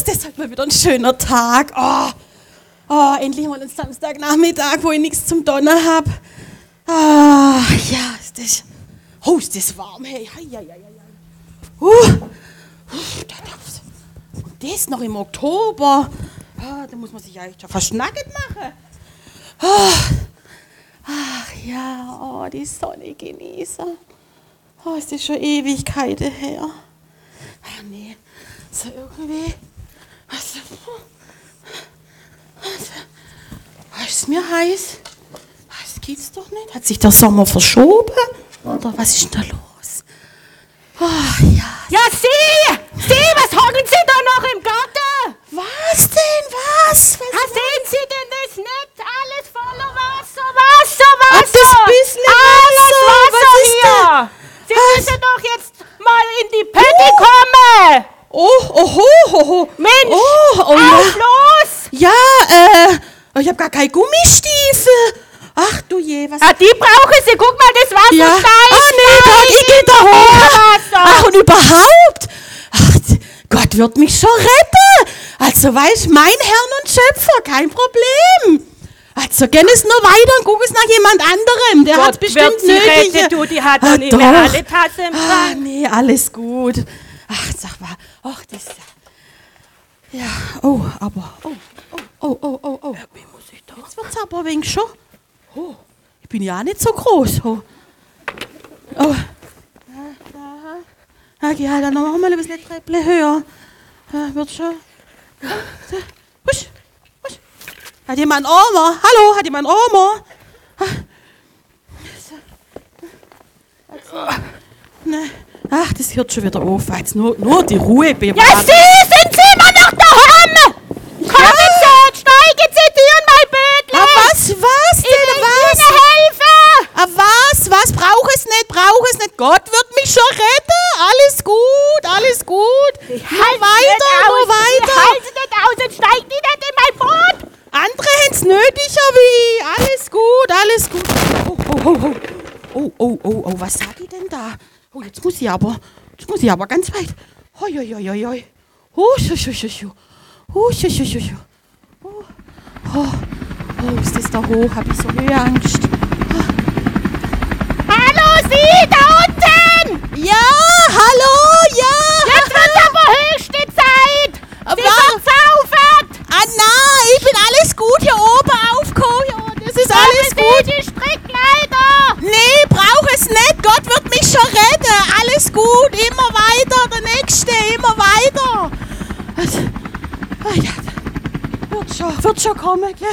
ist das heute mal wieder ein schöner Tag. Oh, oh endlich mal ein Samstagnachmittag, wo ich nichts zum Donner habe. Ah, ja, ist das. Oh, ist das warm, hey. Hei, hei, hei, hei. Uh, uh, das noch im Oktober. Ah, da muss man sich eigentlich schon verschnacket machen. Ah, ach ja, oh, die Sonne genießen. Oh, ist das schon Ewigkeiten her. Ah, nee, so irgendwie. Was, was, ist mir heiß? Das geht's doch nicht. Hat sich der Sommer verschoben? Oder was ist denn da los? Oh, ja. Ja, Sie! Sie, was hocken Sie da noch im Garten? Was denn? Was? was ah, sehen Sie denn das nicht? Alles voller Wasser, Wasser, Wasser! Ach, das bisschen Alles Wasser, Wasser hier! Sie was? müssen doch jetzt mal in die Pötte kommen! Oh, oh, oh, oh. Mensch, oh, oh, auf ja. los! Ja, äh, ich habe gar keine Gummistiefel. Ach du je, was. Ah, die brauchen sie. Guck mal, das Wasser ja. steigt. Ah, nee, Gott, ich gehe da hoch. Ach, und überhaupt. Ach, Gott wird mich schon retten. Also, weiß mein Herrn und Schöpfer, kein Problem. Also, gehen es nur weiter und guck es nach jemand anderem. Der hat bestimmt wird sie nötig. Retten, du, die hat ah, doch nicht mehr alle Tasse im Ah, nee, alles gut. Ach, sag mal. Ach, das ja. Ja, oh, aber. Oh, oh, oh, oh, oh. oh. Wie muss ich da? Jetzt wird's aber ein wenig schon. Oh, ich bin ja auch nicht so groß. Oh. oh. Okay, halt dann noch mal ein bisschen Treppe höher. Ja, wird schon. Husch, husch. Hat jemand Armer? Hallo, hat jemand Armer? Ne. Ach, das hört schon wieder auf. Jetzt nur, nur die Ruhe bewahren. Ja, Sie sind Sie immer noch daheim! Kommen Sie, steigen Sie dir in mein Bödel! Ah, was, was denn, ich was? Ihnen helfen! Ah, was, was? Brauch es nicht, brauch es nicht. Gott wird mich schon retten. Alles gut, alles gut. Ich nur weiter, nur weiter. Ich halte nicht aus und steig nicht in mein Boot. Andere haben es nötiger wie Alles gut, alles gut. Oh, oh, oh, oh. Oh, oh, oh, oh, was sag ich denn da? Oh, jetzt muss ich aber, jetzt muss ich aber ganz weit. Hoi, hoi, hoi, hoi, hoi. Oh, schu, schu, schu, schu. Oh, schu, schu, schu, schu. Oh, oh, oh, ist das da hoch? Hab ich so Höheangst. Oh. Hallo, Sie da unten! Ja, hallo, ja. Jetzt wird aber höchste Zeit. Sie wird saufen. Ah, nein, ich bin alles gut hier oben aufgekommen. Das ist alles gut. Sie die Strickleiter. Nee, brauch es nicht. Gott wird mich schon retten. Alles gut. Immer weiter. Der Nächste. Immer weiter. Ah, ja. Wird schon, wird schon kommen.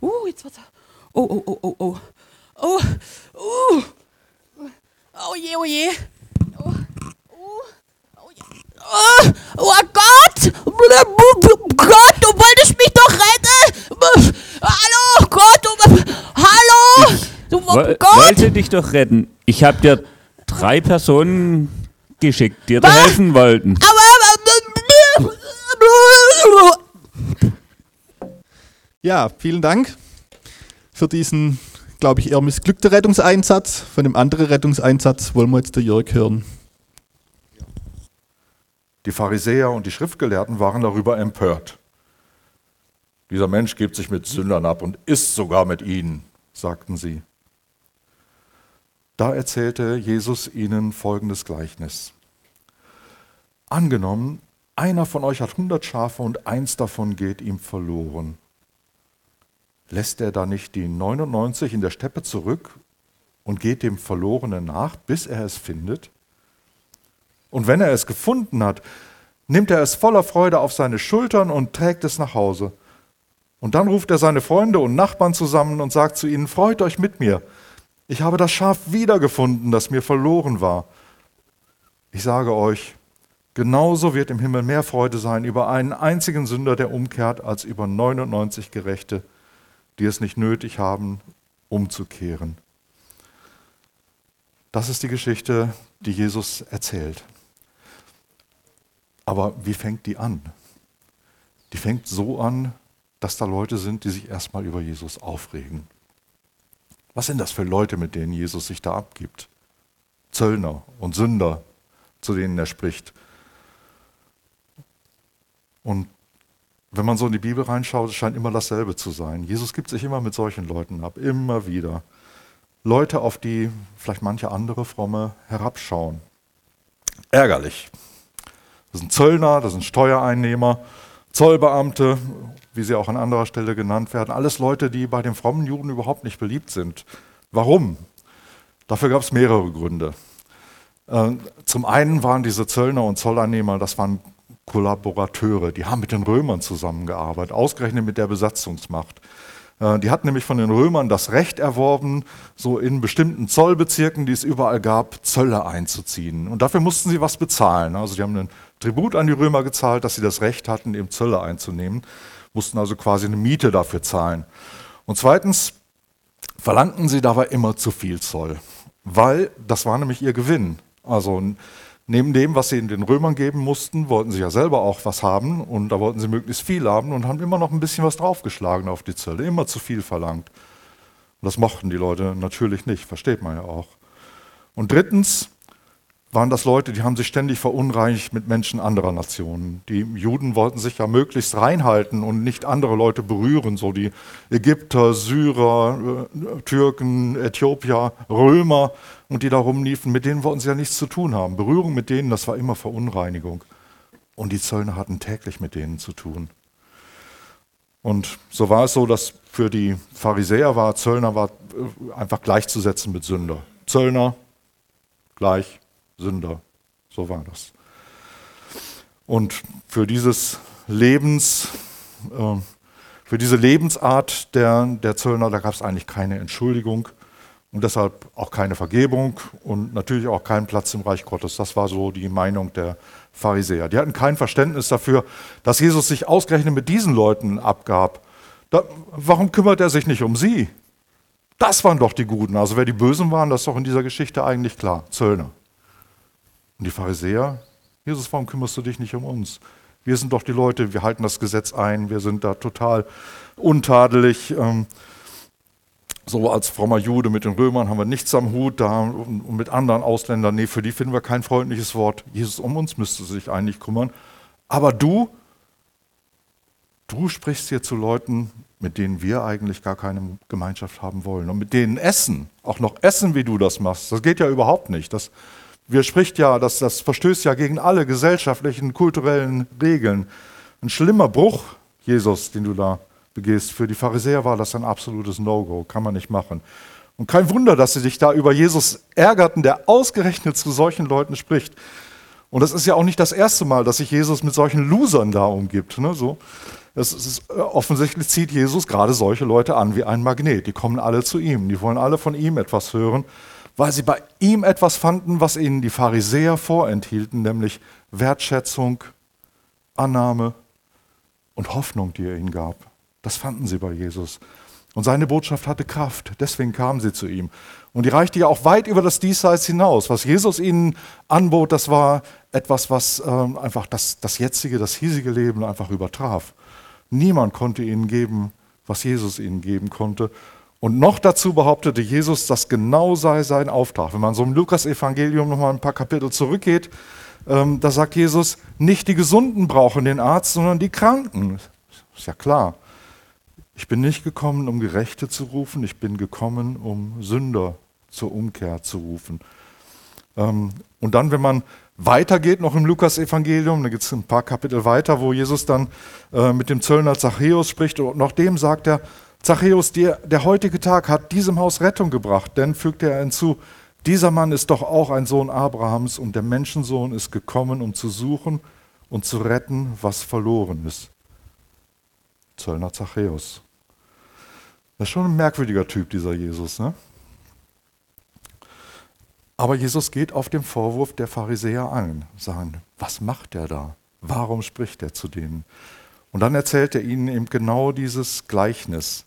Uh, jetzt wird's. Oh, oh, oh, oh, oh. Oh, oh. Oh je, oh je. Oh, oh, oh, je. oh, oh Gott! Gott, du wolltest mich doch retten! Hallo, Gott! Du, hallo! Du, Woll, Gott! wollte dich doch retten. Ich habe dir drei Personen geschickt, die dir helfen wollten. Aber, Ja, vielen Dank für diesen, glaube ich, eher missglückten Rettungseinsatz. Von dem anderen Rettungseinsatz wollen wir jetzt der Jörg hören. Die Pharisäer und die Schriftgelehrten waren darüber empört. Dieser Mensch gibt sich mit Sündern ab und isst sogar mit ihnen, sagten sie. Da erzählte Jesus ihnen folgendes Gleichnis. Angenommen, einer von euch hat hundert Schafe und eins davon geht ihm verloren. Lässt er da nicht die 99 in der Steppe zurück und geht dem Verlorenen nach, bis er es findet? Und wenn er es gefunden hat, nimmt er es voller Freude auf seine Schultern und trägt es nach Hause. Und dann ruft er seine Freunde und Nachbarn zusammen und sagt zu ihnen, freut euch mit mir. Ich habe das Schaf wiedergefunden, das mir verloren war. Ich sage euch, Genauso wird im Himmel mehr Freude sein über einen einzigen Sünder, der umkehrt, als über 99 Gerechte, die es nicht nötig haben, umzukehren. Das ist die Geschichte, die Jesus erzählt. Aber wie fängt die an? Die fängt so an, dass da Leute sind, die sich erstmal über Jesus aufregen. Was sind das für Leute, mit denen Jesus sich da abgibt? Zöllner und Sünder, zu denen er spricht. Und wenn man so in die Bibel reinschaut, scheint immer dasselbe zu sein. Jesus gibt sich immer mit solchen Leuten ab, immer wieder. Leute, auf die vielleicht manche andere Fromme herabschauen. Ärgerlich. Das sind Zöllner, das sind Steuereinnehmer, Zollbeamte, wie sie auch an anderer Stelle genannt werden. Alles Leute, die bei den frommen Juden überhaupt nicht beliebt sind. Warum? Dafür gab es mehrere Gründe. Äh, zum einen waren diese Zöllner und Zolleinnehmer, das waren Kollaborateure, die haben mit den Römern zusammengearbeitet, ausgerechnet mit der Besatzungsmacht. Äh, die hatten nämlich von den Römern das Recht erworben, so in bestimmten Zollbezirken, die es überall gab, Zölle einzuziehen. Und dafür mussten sie was bezahlen. Also die haben einen Tribut an die Römer gezahlt, dass sie das Recht hatten, eben Zölle einzunehmen, mussten also quasi eine Miete dafür zahlen. Und zweitens verlangten sie dabei immer zu viel Zoll, weil das war nämlich ihr Gewinn. Also neben dem, was sie den Römern geben mussten, wollten sie ja selber auch was haben und da wollten sie möglichst viel haben und haben immer noch ein bisschen was draufgeschlagen auf die Zölle, immer zu viel verlangt. Und das mochten die Leute natürlich nicht, versteht man ja auch. Und drittens waren das Leute, die haben sich ständig verunreinigt mit Menschen anderer Nationen. Die Juden wollten sich ja möglichst reinhalten und nicht andere Leute berühren, so die Ägypter, Syrer, äh, Türken, Äthiopier, Römer und die da rumliefen, mit denen wollten sie ja nichts zu tun haben. Berührung mit denen, das war immer Verunreinigung. Und die Zöllner hatten täglich mit denen zu tun. Und so war es so, dass für die Pharisäer war Zöllner war äh, einfach gleichzusetzen mit Sünder. Zöllner gleich Sünder. So war das. Und für dieses Lebens, äh, für diese Lebensart der, der Zöllner, da gab es eigentlich keine Entschuldigung und deshalb auch keine Vergebung und natürlich auch keinen Platz im Reich Gottes. Das war so die Meinung der Pharisäer. Die hatten kein Verständnis dafür, dass Jesus sich ausgerechnet mit diesen Leuten abgab. Da, warum kümmert er sich nicht um sie? Das waren doch die Guten. Also wer die Bösen waren, das ist doch in dieser Geschichte eigentlich klar. Zöllner. Und die Pharisäer, Jesus, warum kümmerst du dich nicht um uns? Wir sind doch die Leute, wir halten das Gesetz ein, wir sind da total untadelig. Ähm, so als frommer Jude mit den Römern haben wir nichts am Hut, da und mit anderen Ausländern, nee, für die finden wir kein freundliches Wort. Jesus, um uns müsste sich eigentlich kümmern. Aber du, du sprichst hier zu Leuten, mit denen wir eigentlich gar keine Gemeinschaft haben wollen. Und mit denen essen, auch noch essen, wie du das machst, das geht ja überhaupt nicht. Das, widerspricht ja, das, das verstößt ja gegen alle gesellschaftlichen, kulturellen Regeln. Ein schlimmer Bruch, Jesus, den du da begehst. Für die Pharisäer war das ein absolutes No-Go, kann man nicht machen. Und kein Wunder, dass sie sich da über Jesus ärgerten, der ausgerechnet zu solchen Leuten spricht. Und das ist ja auch nicht das erste Mal, dass sich Jesus mit solchen Losern da umgibt. Ne? So, das ist, offensichtlich zieht Jesus gerade solche Leute an wie ein Magnet. Die kommen alle zu ihm, die wollen alle von ihm etwas hören weil sie bei ihm etwas fanden, was ihnen die Pharisäer vorenthielten, nämlich Wertschätzung, Annahme und Hoffnung, die er ihnen gab. Das fanden sie bei Jesus. Und seine Botschaft hatte Kraft, deswegen kamen sie zu ihm. Und die reichte ja auch weit über das Diesseits hinaus. Was Jesus ihnen anbot, das war etwas, was ähm, einfach das, das jetzige, das hiesige Leben einfach übertraf. Niemand konnte ihnen geben, was Jesus ihnen geben konnte. Und noch dazu behauptete Jesus, das genau sei sein Auftrag. Wenn man so im Lukas-Evangelium nochmal ein paar Kapitel zurückgeht, ähm, da sagt Jesus, nicht die Gesunden brauchen den Arzt, sondern die Kranken. Ist ja klar. Ich bin nicht gekommen, um Gerechte zu rufen, ich bin gekommen, um Sünder zur Umkehr zu rufen. Ähm, und dann, wenn man weitergeht, noch im Lukas-Evangelium, da gibt es ein paar Kapitel weiter, wo Jesus dann äh, mit dem Zöllner Zachäus spricht, und noch dem sagt er, Zachäus, der, der heutige Tag hat diesem Haus Rettung gebracht, denn fügte er hinzu, dieser Mann ist doch auch ein Sohn Abrahams und der Menschensohn ist gekommen, um zu suchen und zu retten, was verloren ist. Zöllner Zachäus. Das ist schon ein merkwürdiger Typ, dieser Jesus. Ne? Aber Jesus geht auf den Vorwurf der Pharisäer ein, sagen, was macht er da? Warum spricht er zu denen? Und dann erzählt er ihnen eben genau dieses Gleichnis.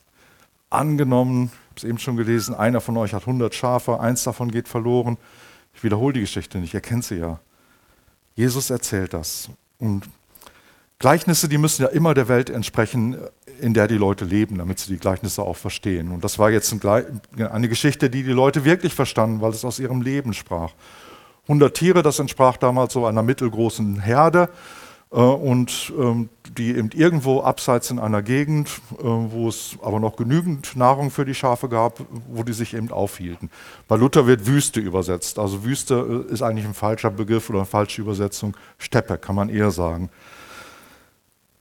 Angenommen, ich habe es eben schon gelesen, einer von euch hat 100 Schafe, eins davon geht verloren. Ich wiederhole die Geschichte nicht, ihr kennt sie ja. Jesus erzählt das. Und Gleichnisse, die müssen ja immer der Welt entsprechen, in der die Leute leben, damit sie die Gleichnisse auch verstehen. Und das war jetzt eine Geschichte, die die Leute wirklich verstanden, weil es aus ihrem Leben sprach. 100 Tiere, das entsprach damals so einer mittelgroßen Herde. Äh, und ähm, die eben irgendwo abseits in einer Gegend, äh, wo es aber noch genügend Nahrung für die Schafe gab, wo die sich eben aufhielten. Bei Luther wird Wüste übersetzt. Also Wüste äh, ist eigentlich ein falscher Begriff oder eine falsche Übersetzung. Steppe kann man eher sagen.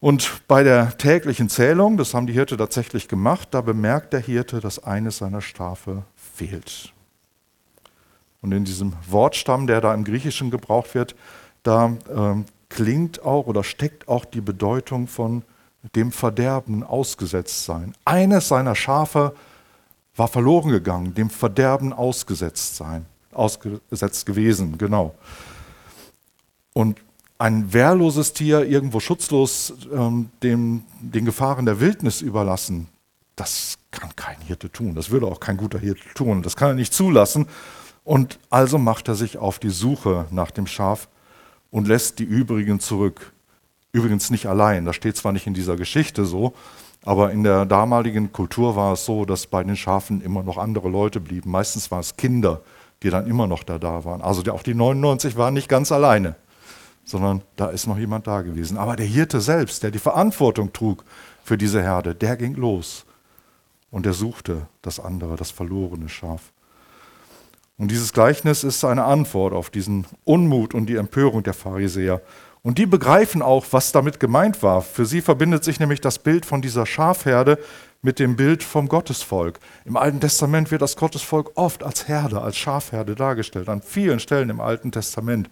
Und bei der täglichen Zählung, das haben die Hirte tatsächlich gemacht, da bemerkt der Hirte, dass eines seiner Schafe fehlt. Und in diesem Wortstamm, der da im Griechischen gebraucht wird, da ähm, klingt auch oder steckt auch die Bedeutung von dem Verderben ausgesetzt sein. Eines seiner Schafe war verloren gegangen, dem Verderben ausgesetzt sein, ausgesetzt gewesen, genau. Und ein wehrloses Tier irgendwo schutzlos ähm, dem, den Gefahren der Wildnis überlassen, das kann kein Hirte tun. Das würde auch kein guter Hirte tun. Das kann er nicht zulassen. Und also macht er sich auf die Suche nach dem Schaf und lässt die übrigen zurück. Übrigens nicht allein, das steht zwar nicht in dieser Geschichte so, aber in der damaligen Kultur war es so, dass bei den Schafen immer noch andere Leute blieben. Meistens waren es Kinder, die dann immer noch da, da waren. Also auch die 99 waren nicht ganz alleine, sondern da ist noch jemand da gewesen. Aber der Hirte selbst, der die Verantwortung trug für diese Herde, der ging los und er suchte das andere, das verlorene Schaf. Und dieses Gleichnis ist eine Antwort auf diesen Unmut und die Empörung der Pharisäer. Und die begreifen auch, was damit gemeint war. Für sie verbindet sich nämlich das Bild von dieser Schafherde mit dem Bild vom Gottesvolk. Im Alten Testament wird das Gottesvolk oft als Herde, als Schafherde dargestellt, an vielen Stellen im Alten Testament.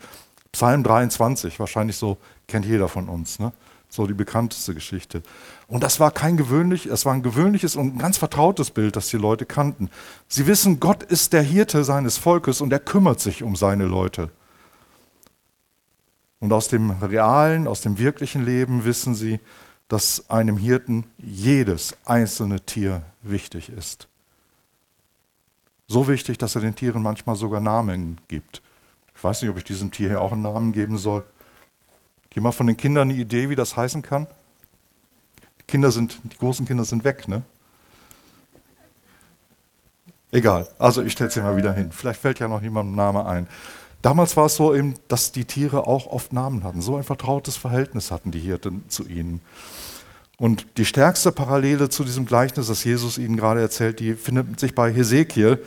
Psalm 23, wahrscheinlich so kennt jeder von uns. Ne? So die bekannteste Geschichte. Und das war kein gewöhnlich, es war ein gewöhnliches und ein ganz vertrautes Bild, das die Leute kannten. Sie wissen, Gott ist der Hirte seines Volkes und er kümmert sich um seine Leute. Und aus dem realen, aus dem wirklichen Leben wissen sie, dass einem Hirten jedes einzelne Tier wichtig ist. So wichtig, dass er den Tieren manchmal sogar Namen gibt. Ich weiß nicht, ob ich diesem Tier hier auch einen Namen geben soll. Jemand von den Kindern eine Idee, wie das heißen kann? Die Kinder sind, die großen Kinder sind weg, ne? Egal, also ich stelle es dir mal wieder hin. Vielleicht fällt ja noch jemandem ein Name ein. Damals war es so eben, dass die Tiere auch oft Namen hatten. So ein vertrautes Verhältnis hatten die Hirten zu ihnen. Und die stärkste Parallele zu diesem Gleichnis, das Jesus ihnen gerade erzählt, die findet sich bei Hesekiel.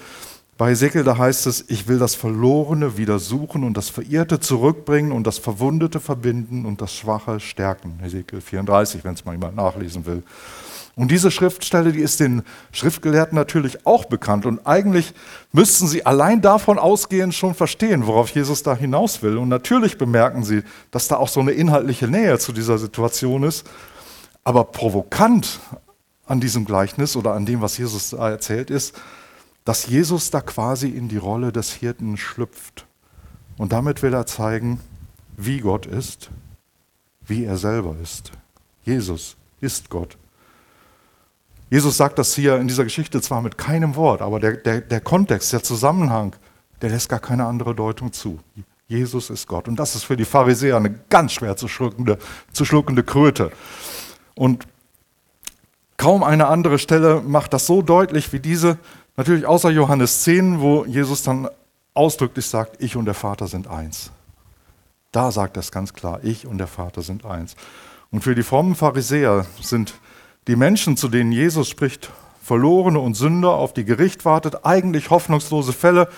Bei Ezekiel, da heißt es, ich will das Verlorene wieder suchen und das Verirrte zurückbringen und das Verwundete verbinden und das Schwache stärken. Ezekiel 34, wenn es mal jemand nachlesen will. Und diese Schriftstelle, die ist den Schriftgelehrten natürlich auch bekannt. Und eigentlich müssten sie allein davon ausgehend schon verstehen, worauf Jesus da hinaus will. Und natürlich bemerken sie, dass da auch so eine inhaltliche Nähe zu dieser Situation ist. Aber provokant an diesem Gleichnis oder an dem, was Jesus da erzählt, ist, dass Jesus da quasi in die Rolle des Hirten schlüpft. Und damit will er zeigen, wie Gott ist, wie er selber ist. Jesus ist Gott. Jesus sagt das hier in dieser Geschichte zwar mit keinem Wort, aber der, der, der Kontext, der Zusammenhang, der lässt gar keine andere Deutung zu. Jesus ist Gott. Und das ist für die Pharisäer eine ganz schwer zu schluckende, zu schluckende Kröte. Und kaum eine andere Stelle macht das so deutlich wie diese, Natürlich außer Johannes 10, wo Jesus dann ausdrücklich sagt, ich und der Vater sind eins. Da sagt er es ganz klar, ich und der Vater sind eins. Und für die frommen Pharisäer sind die Menschen, zu denen Jesus spricht, Verlorene und Sünder, auf die Gericht wartet, eigentlich hoffnungslose Fälle,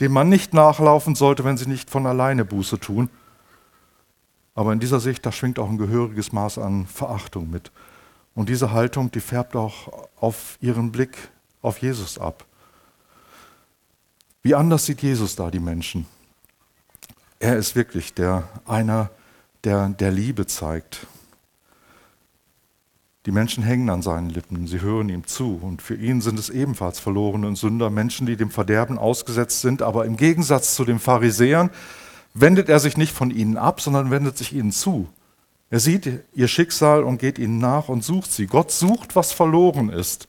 denen man nicht nachlaufen sollte, wenn sie nicht von alleine Buße tun. Aber in dieser Sicht, da schwingt auch ein gehöriges Maß an Verachtung mit. Und diese Haltung, die färbt auch auf ihren Blick auf Jesus ab. Wie anders sieht Jesus da die Menschen? Er ist wirklich der einer, der der Liebe zeigt. Die Menschen hängen an seinen Lippen, sie hören ihm zu und für ihn sind es ebenfalls verlorene und Sünder, Menschen, die dem Verderben ausgesetzt sind, aber im Gegensatz zu den Pharisäern wendet er sich nicht von ihnen ab, sondern wendet sich ihnen zu. Er sieht ihr Schicksal und geht ihnen nach und sucht sie. Gott sucht, was verloren ist.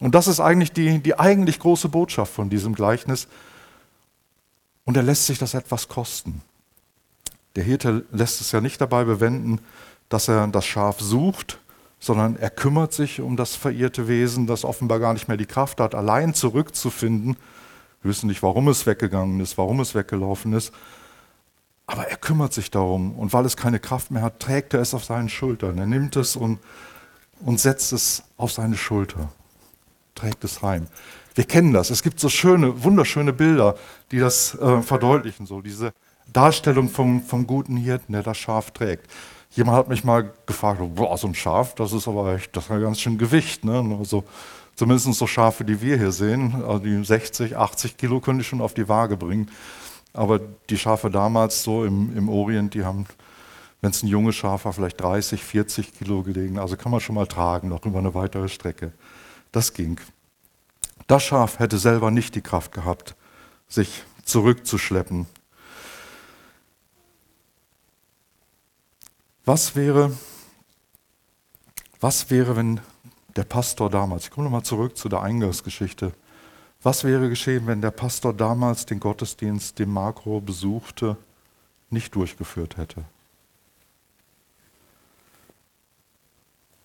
Und das ist eigentlich die, die eigentlich große Botschaft von diesem Gleichnis. Und er lässt sich das etwas kosten. Der Hirte lässt es ja nicht dabei bewenden, dass er das Schaf sucht, sondern er kümmert sich um das verirrte Wesen, das offenbar gar nicht mehr die Kraft hat, allein zurückzufinden. Wir wissen nicht, warum es weggegangen ist, warum es weggelaufen ist. Aber er kümmert sich darum und weil es keine Kraft mehr hat, trägt er es auf seinen Schultern. Er nimmt es und, und setzt es auf seine Schulter, trägt es heim. Wir kennen das. Es gibt so schöne, wunderschöne Bilder, die das äh, verdeutlichen. So diese Darstellung vom, vom guten Hirten, der das Schaf trägt. Jemand hat mich mal gefragt, boah, so ein Schaf, das ist aber echt, das hat ganz schön Gewicht. Ne? Also, zumindest so Schafe, die wir hier sehen, also die 60, 80 Kilo können die schon auf die Waage bringen. Aber die Schafe damals so im, im Orient, die haben, wenn es ein junges Schaf war, vielleicht 30, 40 Kilo gelegen. Also kann man schon mal tragen, noch über eine weitere Strecke. Das ging. Das Schaf hätte selber nicht die Kraft gehabt, sich zurückzuschleppen. Was wäre, was wäre, wenn der Pastor damals, ich komme nochmal zurück zu der Eingangsgeschichte, was wäre geschehen, wenn der Pastor damals den Gottesdienst, den Makro besuchte, nicht durchgeführt hätte?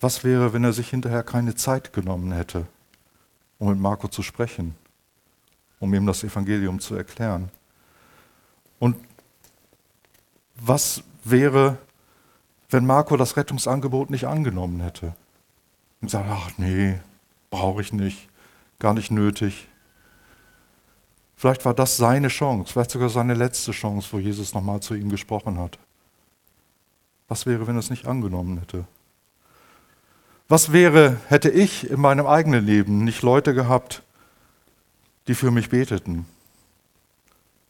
Was wäre, wenn er sich hinterher keine Zeit genommen hätte, um mit Marco zu sprechen, um ihm das Evangelium zu erklären? Und was wäre, wenn Marco das Rettungsangebot nicht angenommen hätte? Und sagt, ach nee, brauche ich nicht, gar nicht nötig. Vielleicht war das seine Chance, vielleicht sogar seine letzte Chance, wo Jesus nochmal zu ihm gesprochen hat. Was wäre, wenn er es nicht angenommen hätte? Was wäre, hätte ich in meinem eigenen Leben nicht Leute gehabt, die für mich beteten?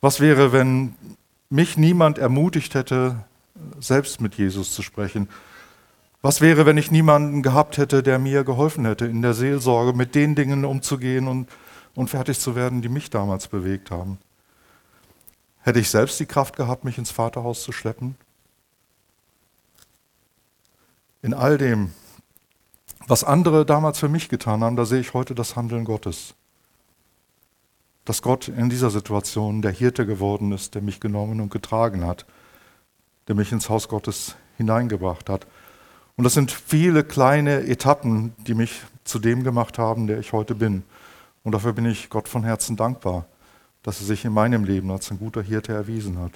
Was wäre, wenn mich niemand ermutigt hätte, selbst mit Jesus zu sprechen? Was wäre, wenn ich niemanden gehabt hätte, der mir geholfen hätte, in der Seelsorge mit den Dingen umzugehen und und fertig zu werden, die mich damals bewegt haben. Hätte ich selbst die Kraft gehabt, mich ins Vaterhaus zu schleppen? In all dem, was andere damals für mich getan haben, da sehe ich heute das Handeln Gottes. Dass Gott in dieser Situation der Hirte geworden ist, der mich genommen und getragen hat, der mich ins Haus Gottes hineingebracht hat. Und das sind viele kleine Etappen, die mich zu dem gemacht haben, der ich heute bin. Und dafür bin ich Gott von Herzen dankbar, dass er sich in meinem Leben als ein guter Hirte erwiesen hat.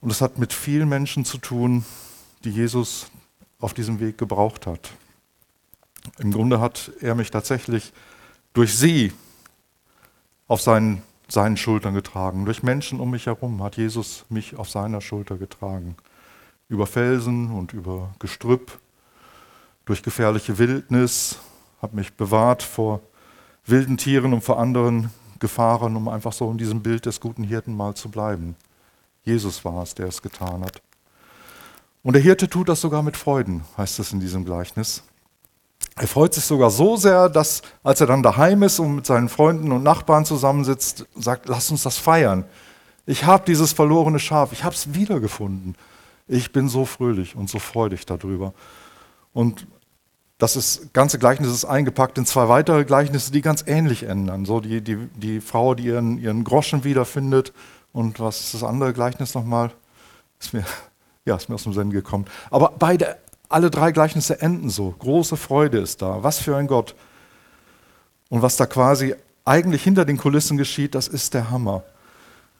Und es hat mit vielen Menschen zu tun, die Jesus auf diesem Weg gebraucht hat. Im Grunde hat er mich tatsächlich durch sie auf seinen, seinen Schultern getragen. Durch Menschen um mich herum hat Jesus mich auf seiner Schulter getragen. Über Felsen und über Gestrüpp, durch gefährliche Wildnis, habe mich bewahrt vor wilden Tieren und vor anderen Gefahren, um einfach so in diesem Bild des guten Hirten mal zu bleiben. Jesus war es, der es getan hat. Und der Hirte tut das sogar mit Freuden, heißt es in diesem Gleichnis. Er freut sich sogar so sehr, dass als er dann daheim ist und mit seinen Freunden und Nachbarn zusammensitzt, sagt, lass uns das feiern. Ich habe dieses verlorene Schaf, ich habe es wiedergefunden. Ich bin so fröhlich und so freudig darüber. Und das ist, ganze Gleichnis ist eingepackt in zwei weitere Gleichnisse, die ganz ähnlich ändern. So die, die, die Frau, die ihren, ihren Groschen wiederfindet. Und was ist das andere Gleichnis nochmal? Ist mir, ja, ist mir aus dem Sinn gekommen. Aber beide, alle drei Gleichnisse enden so. Große Freude ist da. Was für ein Gott. Und was da quasi eigentlich hinter den Kulissen geschieht, das ist der Hammer.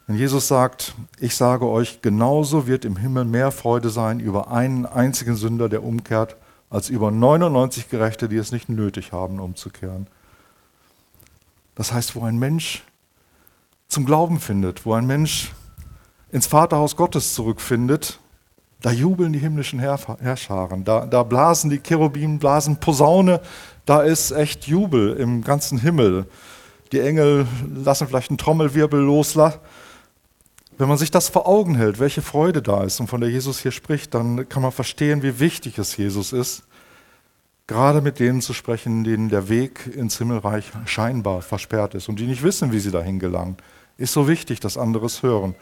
Wenn Jesus sagt, ich sage euch, genauso wird im Himmel mehr Freude sein über einen einzigen Sünder, der umkehrt, als über 99 Gerechte, die es nicht nötig haben, umzukehren. Das heißt, wo ein Mensch zum Glauben findet, wo ein Mensch ins Vaterhaus Gottes zurückfindet, da jubeln die himmlischen Herrscharen, da, da blasen die Cherubim, blasen Posaune, da ist echt Jubel im ganzen Himmel. Die Engel lassen vielleicht einen Trommelwirbel los, wenn man sich das vor Augen hält, welche Freude da ist und von der Jesus hier spricht, dann kann man verstehen, wie wichtig es Jesus ist, gerade mit denen zu sprechen, denen der Weg ins Himmelreich scheinbar versperrt ist und die nicht wissen, wie sie dahin gelangen. Ist so wichtig, dass andere es hören.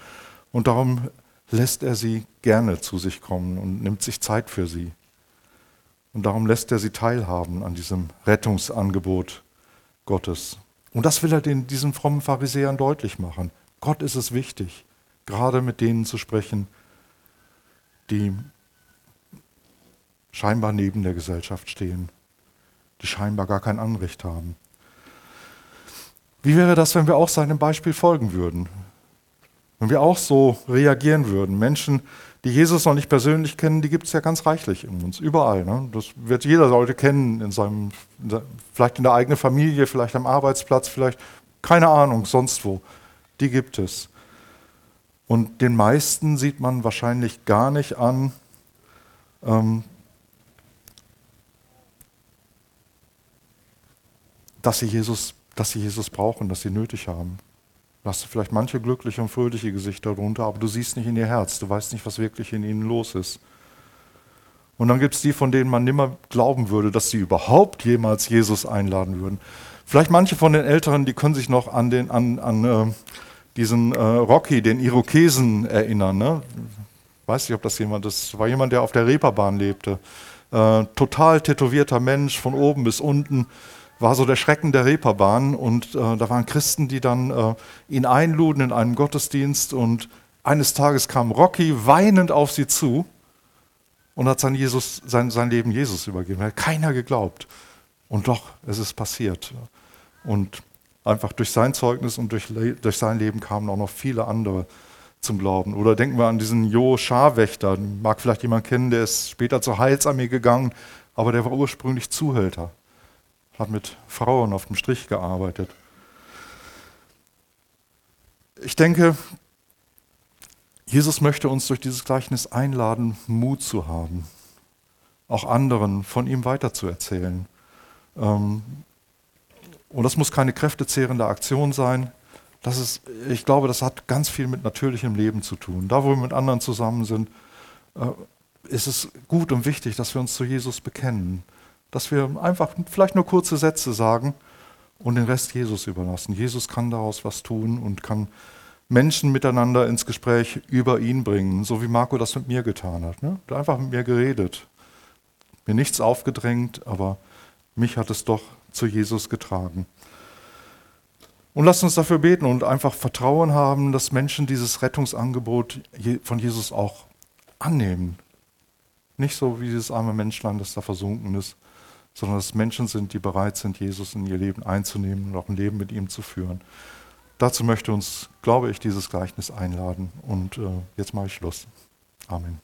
Und darum lässt er sie gerne zu sich kommen und nimmt sich Zeit für sie. Und darum lässt er sie teilhaben an diesem Rettungsangebot Gottes. Und das will er den, diesen frommen Pharisäern deutlich machen. Gott ist es wichtig gerade mit denen zu sprechen, die scheinbar neben der Gesellschaft stehen, die scheinbar gar kein Anrecht haben. Wie wäre das, wenn wir auch seinem Beispiel folgen würden? Wenn wir auch so reagieren würden, Menschen, die Jesus noch nicht persönlich kennen, die gibt es ja ganz reichlich in uns, überall. Ne? Das wird jeder sollte kennen, in seinem, vielleicht in der eigenen Familie, vielleicht am Arbeitsplatz, vielleicht, keine Ahnung, sonst wo. Die gibt es. Und den meisten sieht man wahrscheinlich gar nicht an, ähm, dass sie, Jesus, dass sie Jesus brauchen, dass sie nötig haben. Du hast vielleicht manche glückliche und fröhliche Gesichter darunter, aber du siehst nicht in ihr Herz, du weißt nicht, was wirklich in ihnen los ist. Und dann gibt es die, von denen man nimmer glauben würde, dass sie überhaupt jemals Jesus einladen würden. Vielleicht manche von den Älteren, die können sich noch an, den, an, an äh, diesen äh, Rocky, den Irokesen, erinnern. Ne? Weiß nicht, ob das jemand ist. Das war jemand, der auf der Reeperbahn lebte. Äh, total tätowierter Mensch, von oben bis unten war so der Schrecken der Reeperbahn und äh, da waren Christen, die dann äh, ihn einluden in einen Gottesdienst und eines Tages kam Rocky weinend auf sie zu und hat sein, Jesus, sein, sein Leben Jesus übergeben. Hat keiner geglaubt. Und doch, es ist passiert. Und einfach durch sein Zeugnis und durch, durch sein Leben kamen auch noch viele andere zum Glauben. Oder denken wir an diesen Jo Scharwächter, mag vielleicht jemand kennen, der ist später zur Heilsarmee gegangen, aber der war ursprünglich Zuhälter hat mit Frauen auf dem Strich gearbeitet. Ich denke, Jesus möchte uns durch dieses Gleichnis einladen, Mut zu haben, auch anderen von ihm weiterzuerzählen. Ähm, und das muss keine kräftezehrende Aktion sein. Das ist, ich glaube, das hat ganz viel mit natürlichem Leben zu tun. Da, wo wir mit anderen zusammen sind, äh, ist es gut und wichtig, dass wir uns zu Jesus bekennen dass wir einfach vielleicht nur kurze Sätze sagen und den Rest Jesus überlassen. Jesus kann daraus was tun und kann Menschen miteinander ins Gespräch über ihn bringen, so wie Marco das mit mir getan hat. Ne? Er hat einfach mit mir geredet, mir nichts aufgedrängt, aber mich hat es doch zu Jesus getragen. Und lasst uns dafür beten und einfach Vertrauen haben, dass Menschen dieses Rettungsangebot von Jesus auch annehmen. Nicht so wie dieses arme Menschlein, das da versunken ist, sondern dass Menschen sind, die bereit sind, Jesus in ihr Leben einzunehmen und auch ein Leben mit ihm zu führen. Dazu möchte uns, glaube ich, dieses Gleichnis einladen. Und äh, jetzt mache ich Schluss. Amen.